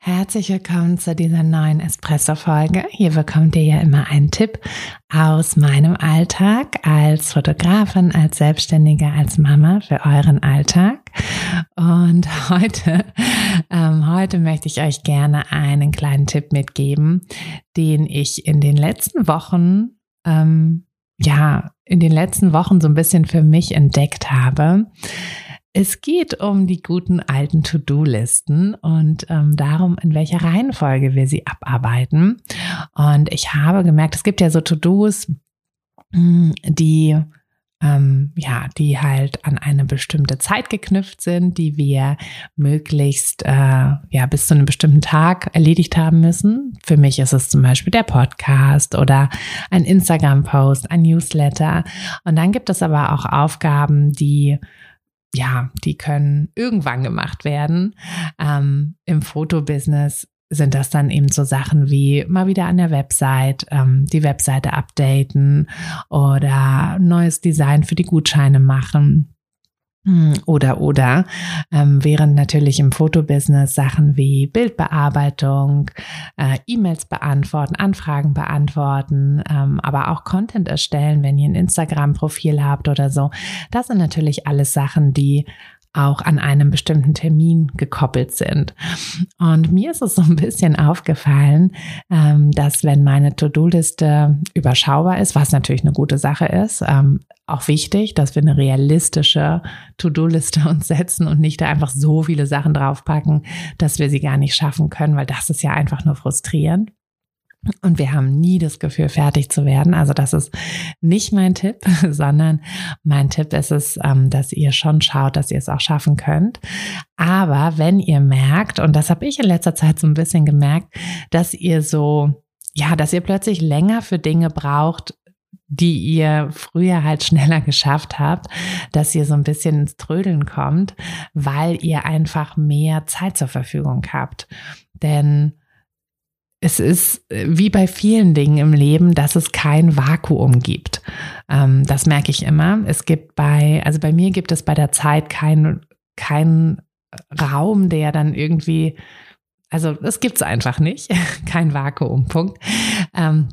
Herzlich willkommen zu dieser neuen Espresso-Folge. Hier bekommt ihr ja immer einen Tipp aus meinem Alltag als Fotografin, als Selbstständige, als Mama für euren Alltag. Und heute, ähm, heute möchte ich euch gerne einen kleinen Tipp mitgeben, den ich in den letzten Wochen, ähm, ja, in den letzten Wochen so ein bisschen für mich entdeckt habe. Es geht um die guten alten To-Do-Listen und ähm, darum, in welcher Reihenfolge wir sie abarbeiten. Und ich habe gemerkt, es gibt ja so To-Dos, hm, die ähm, ja, die halt an eine bestimmte Zeit geknüpft sind, die wir möglichst äh, ja bis zu einem bestimmten Tag erledigt haben müssen. Für mich ist es zum Beispiel der Podcast oder ein Instagram-Post, ein Newsletter. Und dann gibt es aber auch Aufgaben, die ja, die können irgendwann gemacht werden. Ähm, Im Fotobusiness sind das dann eben so Sachen wie mal wieder an der Website, ähm, die Webseite updaten oder neues Design für die Gutscheine machen. Hm, oder, oder, ähm, während natürlich im Fotobusiness Sachen wie Bildbearbeitung, äh, E-Mails beantworten, Anfragen beantworten, ähm, aber auch Content erstellen, wenn ihr ein Instagram-Profil habt oder so. Das sind natürlich alles Sachen, die auch an einem bestimmten Termin gekoppelt sind. Und mir ist es so ein bisschen aufgefallen, ähm, dass wenn meine To-Do-Liste überschaubar ist, was natürlich eine gute Sache ist, ähm, auch wichtig, dass wir eine realistische To-Do-Liste uns setzen und nicht da einfach so viele Sachen draufpacken, dass wir sie gar nicht schaffen können, weil das ist ja einfach nur frustrierend. Und wir haben nie das Gefühl, fertig zu werden. Also das ist nicht mein Tipp, sondern mein Tipp ist es, ähm, dass ihr schon schaut, dass ihr es auch schaffen könnt. Aber wenn ihr merkt, und das habe ich in letzter Zeit so ein bisschen gemerkt, dass ihr so, ja, dass ihr plötzlich länger für Dinge braucht, die ihr früher halt schneller geschafft habt, dass ihr so ein bisschen ins Trödeln kommt, weil ihr einfach mehr Zeit zur Verfügung habt. Denn es ist äh, wie bei vielen Dingen im Leben, dass es kein Vakuum gibt. Ähm, das merke ich immer. Es gibt bei, also bei mir gibt es bei der Zeit keinen kein Raum, der dann irgendwie, also es gibt es einfach nicht, kein Vakuum, Punkt. Ähm,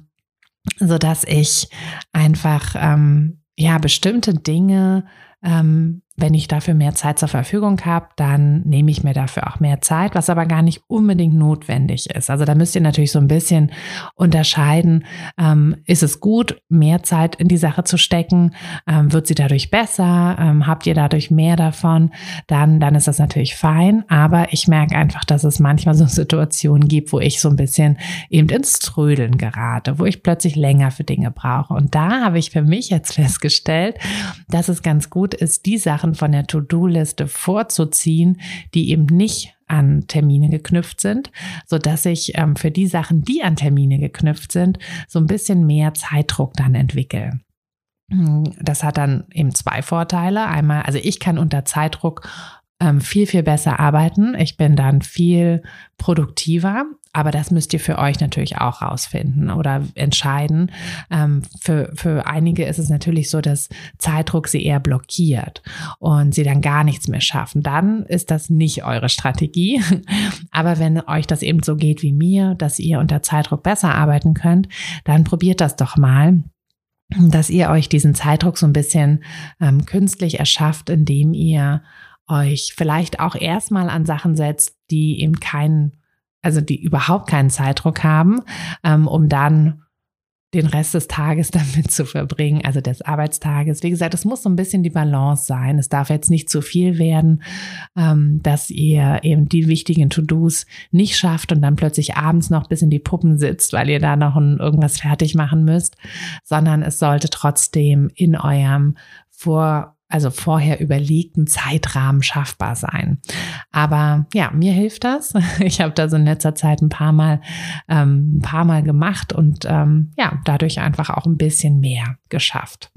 so dass ich einfach ähm, ja bestimmte Dinge ähm, wenn ich dafür mehr Zeit zur Verfügung habe, dann nehme ich mir dafür auch mehr Zeit, was aber gar nicht unbedingt notwendig ist. Also da müsst ihr natürlich so ein bisschen unterscheiden, ähm, ist es gut, mehr Zeit in die Sache zu stecken, ähm, wird sie dadurch besser, ähm, habt ihr dadurch mehr davon, dann, dann ist das natürlich fein. Aber ich merke einfach, dass es manchmal so Situationen gibt, wo ich so ein bisschen eben ins Trödeln gerate, wo ich plötzlich länger für Dinge brauche. Und da habe ich für mich jetzt festgestellt, dass es ganz gut ist, die Sachen Sachen von der To-Do-Liste vorzuziehen, die eben nicht an Termine geknüpft sind, so dass ich ähm, für die Sachen, die an Termine geknüpft sind, so ein bisschen mehr Zeitdruck dann entwickle. Hm, das hat dann eben zwei Vorteile. Einmal, also ich kann unter Zeitdruck ähm, viel, viel besser arbeiten. Ich bin dann viel produktiver. Aber das müsst ihr für euch natürlich auch rausfinden oder entscheiden. Ähm, für, für einige ist es natürlich so, dass Zeitdruck sie eher blockiert und sie dann gar nichts mehr schaffen. Dann ist das nicht eure Strategie. Aber wenn euch das eben so geht wie mir, dass ihr unter Zeitdruck besser arbeiten könnt, dann probiert das doch mal dass ihr euch diesen Zeitdruck so ein bisschen ähm, künstlich erschafft, indem ihr euch vielleicht auch erstmal an Sachen setzt, die eben keinen, also die überhaupt keinen Zeitdruck haben, ähm, um dann den Rest des Tages damit zu verbringen, also des Arbeitstages. Wie gesagt, es muss so ein bisschen die Balance sein. Es darf jetzt nicht zu viel werden, ähm, dass ihr eben die wichtigen To-Dos nicht schafft und dann plötzlich abends noch bis in die Puppen sitzt, weil ihr da noch ein, irgendwas fertig machen müsst, sondern es sollte trotzdem in eurem vor also vorher überlegten Zeitrahmen schaffbar sein. Aber ja, mir hilft das. Ich habe das in letzter Zeit ein paar Mal, ähm, ein paar Mal gemacht und ähm, ja, dadurch einfach auch ein bisschen mehr geschafft.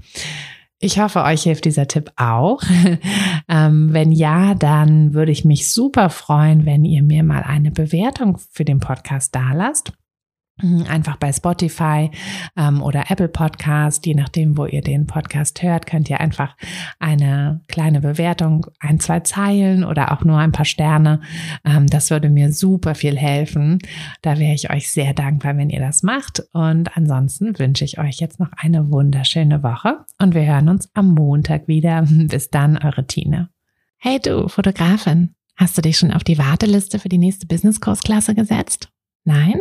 Ich hoffe, euch hilft dieser Tipp auch. ähm, wenn ja, dann würde ich mich super freuen, wenn ihr mir mal eine Bewertung für den Podcast dalasst. Mhm, einfach bei Spotify ähm, oder Apple Podcast, je nachdem, wo ihr den Podcast hört, könnt ihr einfach eine kleine Bewertung, ein, zwei Zeilen oder auch nur ein paar Sterne. Ähm, das würde mir super viel helfen. Da wäre ich euch sehr dankbar, wenn ihr das macht. Und ansonsten wünsche ich euch jetzt noch eine wunderschöne Woche und wir hören uns am Montag wieder. Bis dann, eure Tine. Hey du, Fotografin, hast du dich schon auf die Warteliste für die nächste Business-Kursklasse gesetzt? Nein?